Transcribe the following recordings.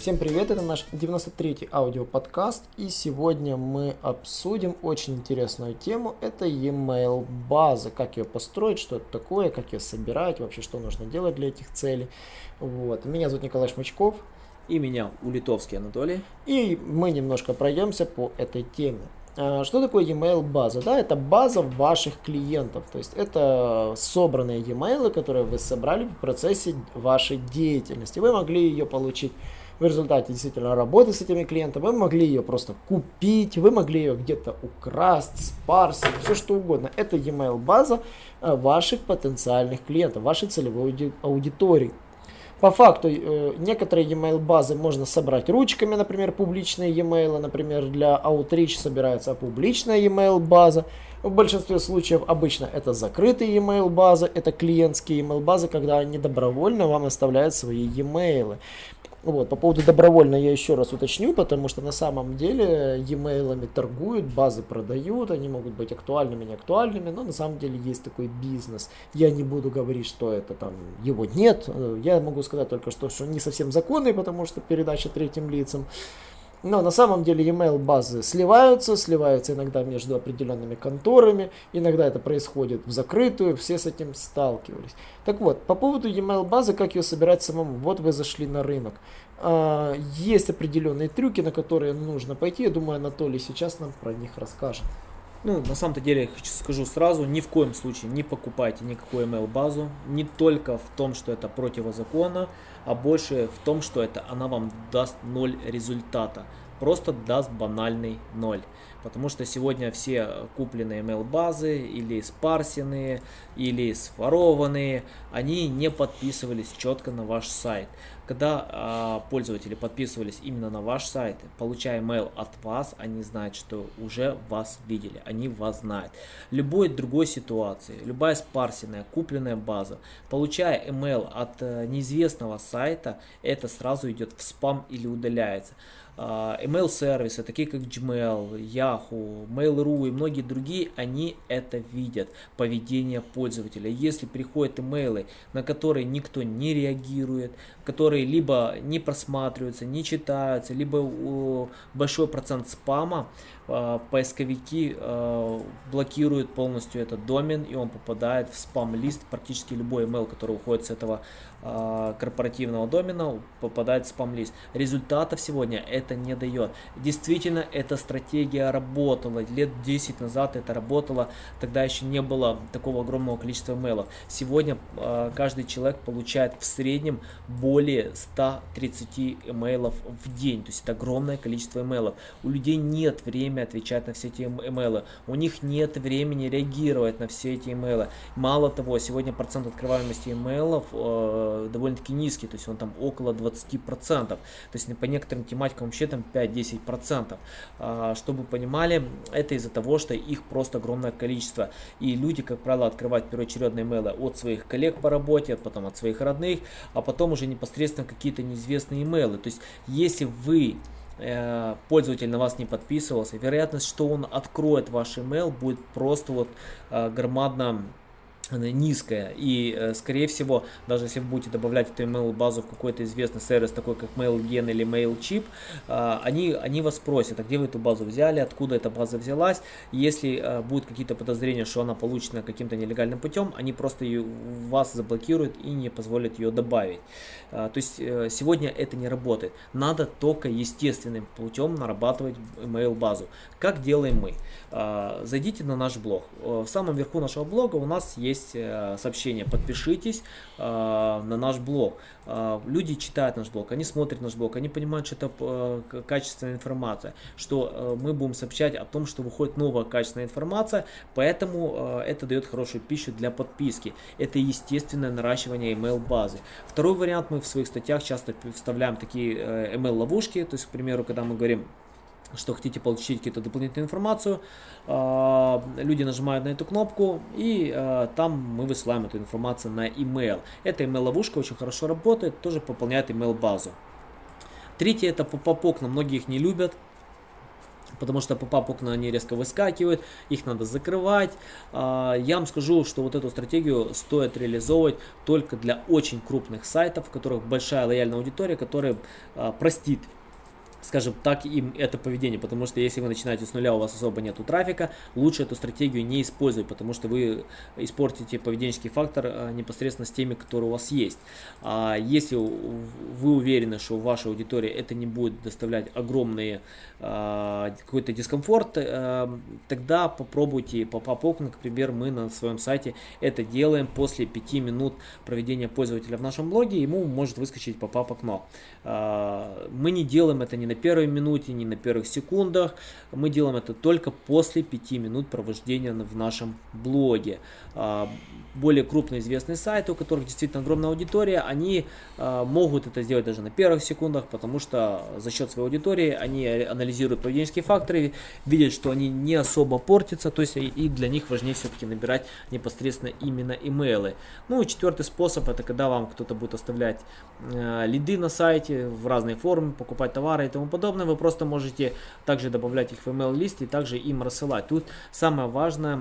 Всем привет, это наш 93-й аудиоподкаст, и сегодня мы обсудим очень интересную тему, это e-mail база, как ее построить, что это такое, как ее собирать, вообще что нужно делать для этих целей. Вот. Меня зовут Николай Шмачков. И меня Улитовский Анатолий. И мы немножко пройдемся по этой теме. А, что такое e-mail база? Да, это база ваших клиентов, то есть это собранные e-mail, которые вы собрали в процессе вашей деятельности. Вы могли ее получить в результате действительно работы с этими клиентами, вы могли ее просто купить, вы могли ее где-то украсть, спарсить, все что угодно. Это e-mail база э, ваших потенциальных клиентов, вашей целевой аудитории. По факту, э, некоторые e-mail базы можно собрать ручками, например, публичные e-mail, например, для Outreach собирается публичная e-mail база. В большинстве случаев обычно это закрытые e-mail базы, это клиентские e-mail базы, когда они добровольно вам оставляют свои e-mail. Вот, по поводу добровольно я еще раз уточню, потому что на самом деле e-mailами торгуют, базы продают, они могут быть актуальными, не актуальными, но на самом деле есть такой бизнес. Я не буду говорить, что это там, его нет, я могу сказать только, что, что не совсем законный, потому что передача третьим лицам. Но на самом деле email базы сливаются, сливаются иногда между определенными конторами, иногда это происходит в закрытую, все с этим сталкивались. Так вот, по поводу email базы, как ее собирать самому, вот вы зашли на рынок. А, есть определенные трюки, на которые нужно пойти, я думаю, Анатолий сейчас нам про них расскажет. Ну, на самом-то деле, скажу сразу, ни в коем случае не покупайте никакую email-базу. Не только в том, что это противозаконно, а больше в том, что это она вам даст ноль результата. Просто даст банальный ноль. Потому что сегодня все купленные email базы или спарсенные, или сворованные, они не подписывались четко на ваш сайт. Когда э, пользователи подписывались именно на ваш сайт, получая mail от вас, они знают, что уже вас видели, они вас знают. Любой другой ситуации, любая спарсенная, купленная база, получая email от э, неизвестного сайта, это сразу идет в спам или удаляется. А, email-сервисы, такие как Gmail, Yahoo, Mail.ru и многие другие, они это видят, поведение пользователя. Если приходят имейлы, на которые никто не реагирует, которые либо не просматриваются, не читаются, либо большой процент спама, а, поисковики а, блокируют полностью этот домен, и он попадает в спам-лист. Практически любой email, который уходит с этого корпоративного домена, попадает в спам-лист. Результатов сегодня это не дает. Действительно, эта стратегия работала. Лет 10 назад это работало. Тогда еще не было такого огромного количества имейлов. Сегодня каждый человек получает в среднем более 130 имейлов в день. То есть это огромное количество имейлов. У людей нет времени отвечать на все эти имейлы. У них нет времени реагировать на все эти имейлы. Мало того, сегодня процент открываемости имейлов э, довольно-таки низкий, то есть он там около 20%. То есть по некоторым тематикам вообще там 5-10%. Э, чтобы вы понимали, это из-за того, что их просто огромное количество. И люди, как правило, открывают первоочередные имейлы от своих коллег по работе, потом от своих родных, а потом уже непосредственно какие-то неизвестные имейлы. То есть если вы Э, пользователь на вас не подписывался, вероятность, что он откроет ваш email будет просто вот э, громадно низкая. И э, скорее всего даже если вы будете добавлять эту email базу в какой-то известный сервис такой как MailGen или MailChimp э, они они вас спросят а где вы эту базу взяли? Откуда эта база взялась? Если э, будут какие-то подозрения что она получена каким-то нелегальным путем они просто ее, вас заблокируют и не позволят ее добавить. То есть сегодня это не работает. Надо только естественным путем нарабатывать email базу. Как делаем мы? Зайдите на наш блог. В самом верху нашего блога у нас есть есть э, сообщение, подпишитесь э, на наш блог. Э, люди читают наш блог, они смотрят наш блог, они понимают, что это качественная информация, что мы будем сообщать о том, что выходит новая качественная информация, поэтому это дает хорошую пищу для подписки. Это естественное наращивание email базы. Второй вариант, мы в своих статьях часто вставляем такие email ловушки, то есть, к примеру, когда мы говорим, что хотите получить какую-то дополнительную информацию, а, люди нажимают на эту кнопку и а, там мы высылаем эту информацию на email. Эта email ловушка очень хорошо работает, тоже пополняет email базу. Третье это поп окна, многие их не любят, потому что поп окна они резко выскакивают, их надо закрывать. А, я вам скажу, что вот эту стратегию стоит реализовывать только для очень крупных сайтов, в которых большая лояльная аудитория, которая простит скажем так, им это поведение, потому что если вы начинаете с нуля, у вас особо нету трафика, лучше эту стратегию не использовать, потому что вы испортите поведенческий фактор а, непосредственно с теми, которые у вас есть. А если вы уверены, что вашей аудитории это не будет доставлять огромные а, какой-то дискомфорт, а, тогда попробуйте pop-up окна, к примеру, мы на своем сайте это делаем после 5 минут проведения пользователя в нашем блоге, ему может выскочить pop-up окно. Мы не делаем это не на первой минуте, не на первых секундах. Мы делаем это только после 5 минут провождения в нашем блоге. А, более крупные известные сайты, у которых действительно огромная аудитория, они а, могут это сделать даже на первых секундах, потому что за счет своей аудитории они анализируют поведенческие факторы, видят, что они не особо портятся, то есть и для них важнее все-таки набирать непосредственно именно имейлы. Ну и четвертый способ, это когда вам кто-то будет оставлять э, лиды на сайте в разные формы, покупать товары и тому подобное, вы просто можете также добавлять их в email лист и также им рассылать. Тут самое важное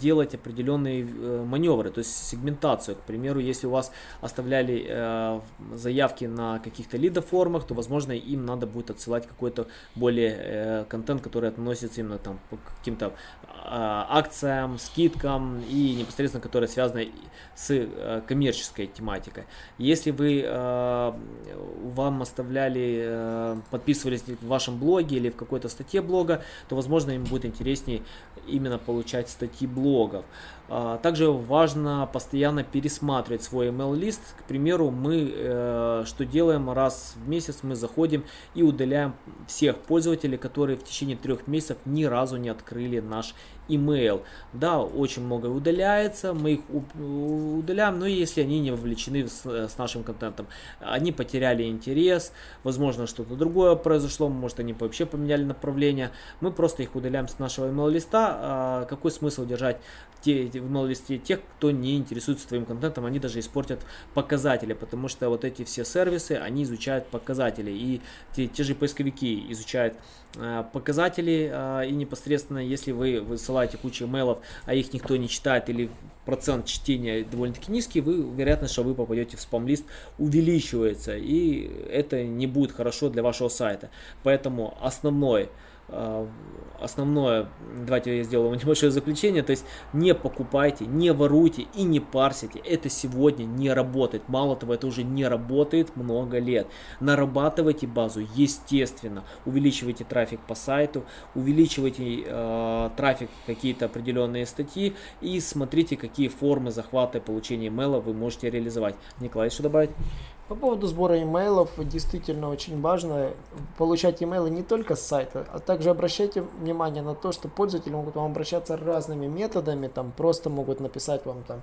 делать определенные э, маневры, то есть сегментацию. К примеру, если у вас оставляли э, заявки на каких-то лидоформах, то, возможно, им надо будет отсылать какой-то более э, контент, который относится именно там к каким-то э, акциям, скидкам и непосредственно, которые связаны с коммерческой тематикой. Если вы вам оставляли, подписывались в вашем блоге или в какой-то статье блога, то, возможно, им будет интереснее именно получать статьи блогов. А, также важно постоянно пересматривать свой email-лист. К примеру, мы э, что делаем? Раз в месяц мы заходим и удаляем всех пользователей, которые в течение трех месяцев ни разу не открыли наш email. Да, очень много удаляется, мы их удаляем, но если они не вовлечены с, с нашим контентом, они потеряли интерес, возможно что-то другое произошло, может они вообще поменяли направление, мы просто их удаляем с нашего email листа. А какой смысл держать те, в email листе тех, кто не интересуется твоим контентом, они даже испортят показатели, потому что вот эти все сервисы, они изучают показатели, и те, те же поисковики изучают э, показатели, э, и непосредственно, если вы высылаете кучу имейлов, а их никто не читает, или процент чтения довольно-таки низкий, вы, вероятность, что вы попадете в спам-лист увеличивается, и это не будет хорошо для вашего сайта. Поэтому основной основное, давайте я сделаю небольшое заключение, то есть не покупайте, не воруйте и не парсите, это сегодня не работает, мало того, это уже не работает много лет. Нарабатывайте базу, естественно, увеличивайте трафик по сайту, увеличивайте э, трафик какие-то определенные статьи и смотрите, какие формы захвата и получения имейла вы можете реализовать. Николай, что добавить? По поводу сбора имейлов, действительно очень важно получать имейлы не только с сайта, а также обращайте внимание на то, что пользователи могут вам обращаться разными методами, там просто могут написать вам там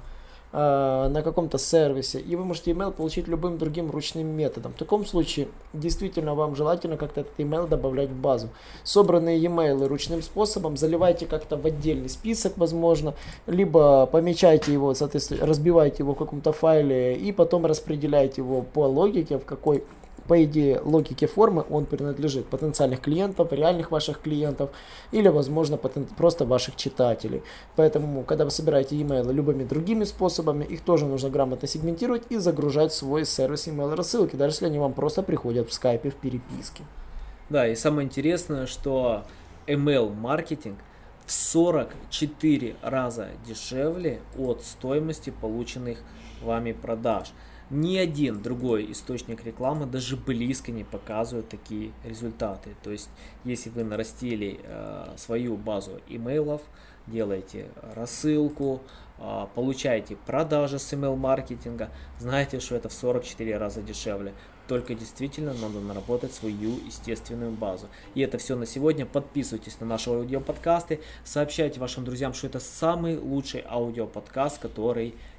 Э, на каком-то сервисе, и вы можете email получить любым другим ручным методом. В таком случае действительно вам желательно как-то этот email добавлять в базу. Собранные e-mail ручным способом заливайте как-то в отдельный список, возможно, либо помечайте его, соответственно, разбивайте его в каком-то файле и потом распределяйте его по логике, в какой по идее, логике формы он принадлежит потенциальных клиентов, реальных ваших клиентов или, возможно, просто ваших читателей. Поэтому, когда вы собираете email любыми другими способами, их тоже нужно грамотно сегментировать и загружать в свой сервис email рассылки, даже если они вам просто приходят в скайпе в переписке. Да, и самое интересное, что email маркетинг в 44 раза дешевле от стоимости полученных вами продаж. Ни один другой источник рекламы даже близко не показывает такие результаты. То есть, если вы нарастили э, свою базу имейлов, делаете рассылку, э, получаете продажи с email маркетинга, знаете, что это в 44 раза дешевле. Только действительно надо наработать свою естественную базу. И это все на сегодня. Подписывайтесь на наши аудиоподкасты. Сообщайте вашим друзьям, что это самый лучший аудиоподкаст, который